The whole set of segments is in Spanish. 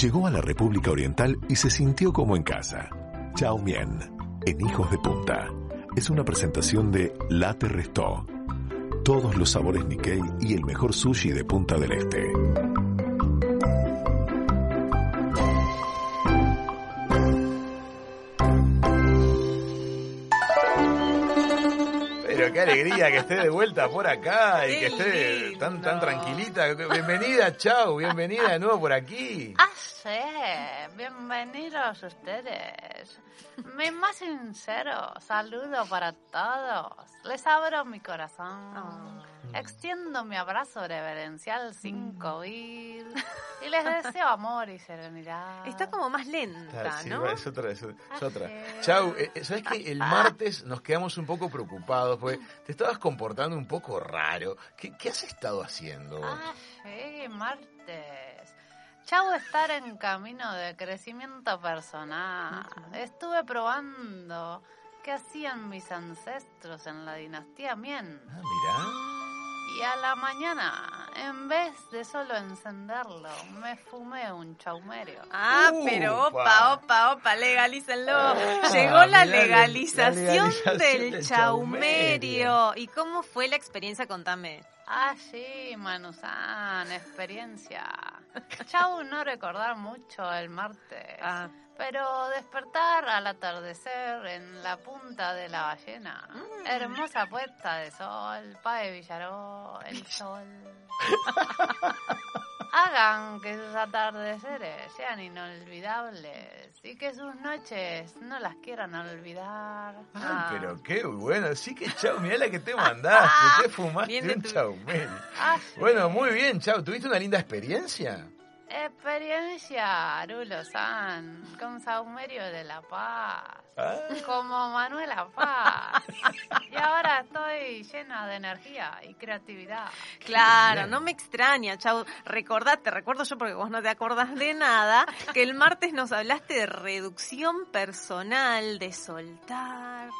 Llegó a la República Oriental y se sintió como en casa. Chao Mien, en Hijos de Punta. Es una presentación de Late Restó. Todos los sabores Nikkei y el mejor sushi de Punta del Este. Alegría que esté de vuelta por acá y que esté tan, tan tranquilita. Bienvenida, chau, bienvenida de nuevo por aquí. Ah, sí, bienvenidos ustedes. Mi más sincero saludo para todos. Les abro mi corazón. Extiendo mi abrazo reverencial sin COVID. Y les deseo amor y serenidad. Está como más lenta, Ah, sí, ¿no? es otra, es, es otra. Así. Chau, eh, eh, ¿sabes que El martes nos quedamos un poco preocupados porque te estabas comportando un poco raro. ¿Qué, qué has estado haciendo? Ah, sí, martes. Chau estar en camino de crecimiento personal. Estuve probando qué hacían mis ancestros en la dinastía Mien. Ah, mirá. Y a la mañana, en vez de solo encenderlo, me fumé un chaumerio. Ah, pero opa, opa, opa, legalícenlo. Ah, Llegó la legalización, la legalización del, del chaumerio. chaumerio. ¿Y cómo fue la experiencia? Contame. Ah, sí, Manusan, experiencia. Chau no recordar mucho el martes. Ah. Pero despertar al atardecer en la punta de la ballena. Mm. Hermosa puesta de sol, Pae Villaró, el sol. Hagan que sus atardeceres sean inolvidables y que sus noches no las quieran olvidar. Ay, Ah. pero qué bueno. Sí que chau, mirá la que te mandaste. Te fumaste un tu- chaumel. Ah, sí. Bueno, muy bien, chau. ¿Tuviste una linda experiencia? Experiencia Arulo-san con Saumerio de la Paz. Ah. Como Manuela Paz. Y ahora estoy llena de energía y creatividad. Claro, no me extraña, Chau. Recordate, recuerdo yo porque vos no te acordás de nada, que el martes nos hablaste de reducción personal, de soltar.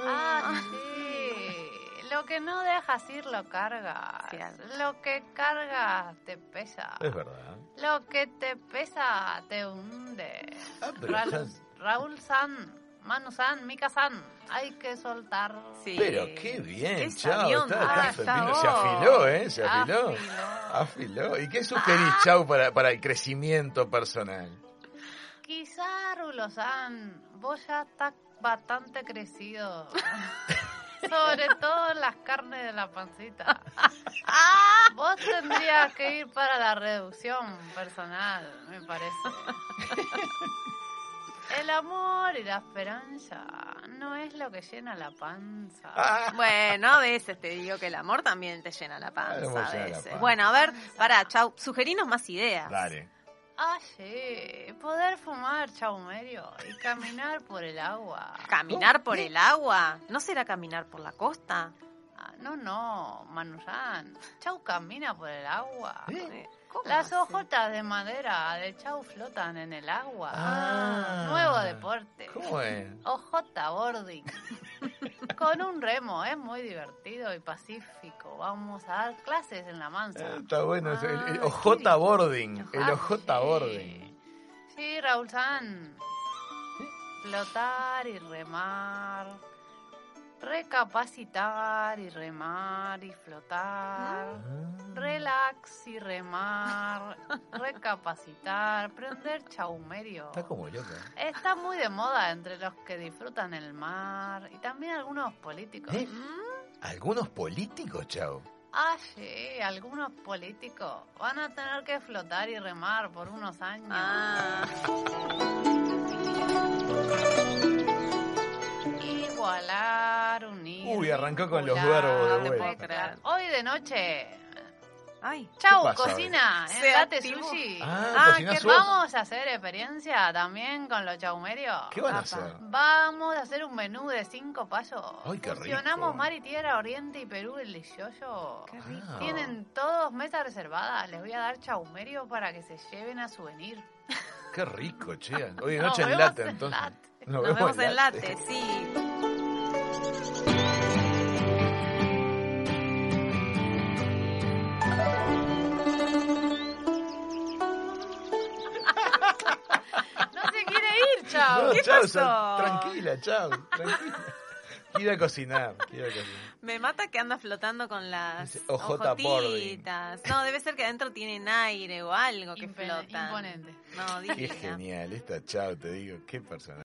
Ah, sí. Lo que no dejas ir lo cargas. Cierto. Lo que cargas te pesa. Es verdad. Lo que te pesa te hunde. Ah, pero Ra- estás- Raúl San, Manu San, Mika San, hay que soltar. Sí. Pero qué bien, Qué chau. sabión, está- ah, está. Se afiló, ¿eh? Se afiló. Afiló. Afiló. ¿Y qué sugerís, chau, para, para el crecimiento personal? Quizá, Rulo-san, vos ya estás bastante crecido. Sobre todo las carnes de la pancita. Vos tendrías que ir para la reducción personal, me parece. El amor y la esperanza no es lo que llena la panza. Bueno, a veces te digo que el amor también te llena la panza. A veces. Bueno, a ver, pará, Chau, sugerinos más ideas. dale. Ah, sí, poder fumar chaumerio y caminar por el agua. ¿Caminar por el agua? ¿No será caminar por la costa? No, no, Manusan. Chau camina por el agua. Eh, ¿cómo Las hojotas de madera de Chau flotan en el agua. Ah. Nuevo deporte. ¿Cómo es? Ojota boarding. Con un remo, es muy divertido y pacífico. Vamos a dar clases en la mansa. Eh, Está bueno. el, el Ah, OJ qué boarding. El OJ sí. boarding. Sí, Raúl San. Flotar y remar. Recapacitar y remar y flotar. Ah. Relax y remar. Recapacitar. Prender chaumerio. Está como loca. Está muy de moda entre los que disfrutan el mar y también algunos políticos. ¿Eh? ¿Algunos políticos, chau? Ah, sí, algunos políticos van a tener que flotar y remar por unos años. Ah, arrancó con los verbos de No te puedo vuelta. creer. Hoy de noche. ay, Chau, cocina. En Late activó. Sushi. Ah, Ah, ¿cocinás qué vos? Vamos a hacer experiencia también con los chaumerios. ¿Qué van a hacer? Vamos a hacer un menú de cinco pasos. Ay, qué Fusionamos rico. mar y tierra, oriente y Perú delicioso. qué rico. Ah. Tienen todos mesas reservadas. Les voy a dar chaumerio para que se lleven a souvenir. Qué rico, che. Hoy de Nos noche en vemos late, en entonces. Late. Nos vemos en late, sí. Chao. No, ¿Qué chao, pasó? sal- tranquila, chao, tranquila. Quiero cocinar, quiero. Me mata que anda flotando con las Dice, ojota boarding. ojotitas. No, debe ser que adentro tienen aire o algo que flotan. imponente. No, Qué divina. genial, esta chao, te digo, qué personaje.